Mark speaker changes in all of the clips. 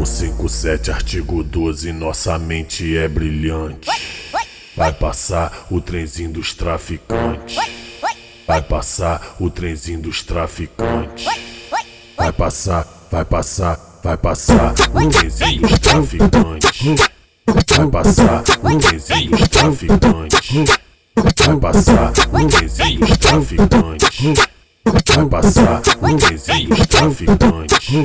Speaker 1: O 57, artigo 12, nossa mente é brilhante. Vai passar o trenzinho dos traficantes. Vai passar o trenzinho dos traficantes. Vai passar, vai passar, vai passar o trenzinho dos traficantes. Vai passar o trenzinho dos traficantes. Vai passar o trenzinho dos traficantes. Vai passar o trenzinho dos traficantes.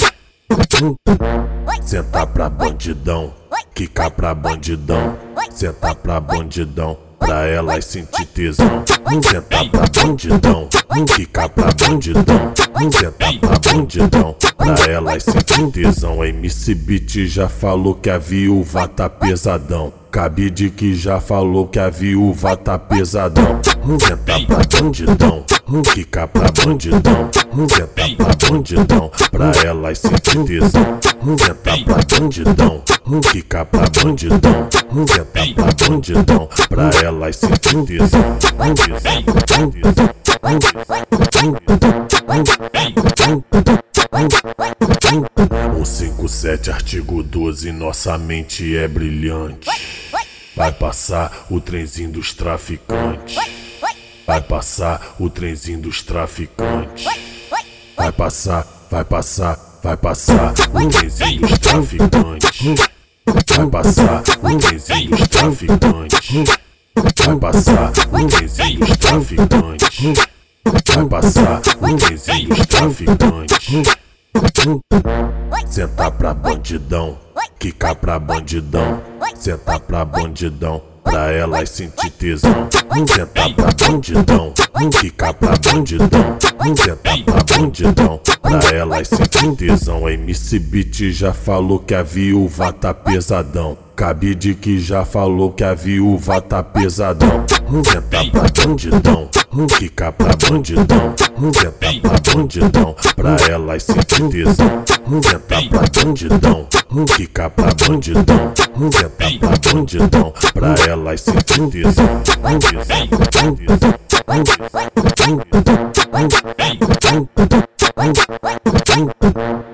Speaker 1: Senta pra bandidão, quica pra bandidão, senta pra bandidão, pra elas sentir tesão. Senta pra bandidão, quica pra bandidão, senta pra bandidão, pra elas sentir tesão. MC Beat já falou que a viúva tá pesadão. Cabide que já falou que a viúva tá pesadão. Senta pra bandidão, quica pra bandidão, senta pra bandidão, pra elas sentir tesão. Senta pra bandidão, quica pra bandidão, senta pra bandidão, pra elas sentir tesão. O 57, artigo 12, nossa mente é brilhante. Vai passar o trenzinho dos traficantes. Vai passar o trenzinho dos traficantes. Vai passar, vai passar, vai passar o trenzinho dos traficantes. Vai passar o trenzinho dos traficantes. Vai passar o trenzinho dos traficantes. Vai passar o trenzinho dos traficantes. Senta pra bandidão, quica pra bandidão, senta pra bandidão, pra elas sentir tesão. Senta pra bandidão, quica pra bandidão, senta pra bandidão, pra elas sentir tesão. MC Beat já falou que a viúva tá pesadão. Cabide que já falou que a viúva tá pesadão. Senta pra bandidão, quica pra bandidão, senta pra bandidão, pra elas sentir tesão. Senta pra bandidão, quica pra bandidão, senta pra bandidão, pra elas sentir tesão. tesão, tesão, tesão. Thank you.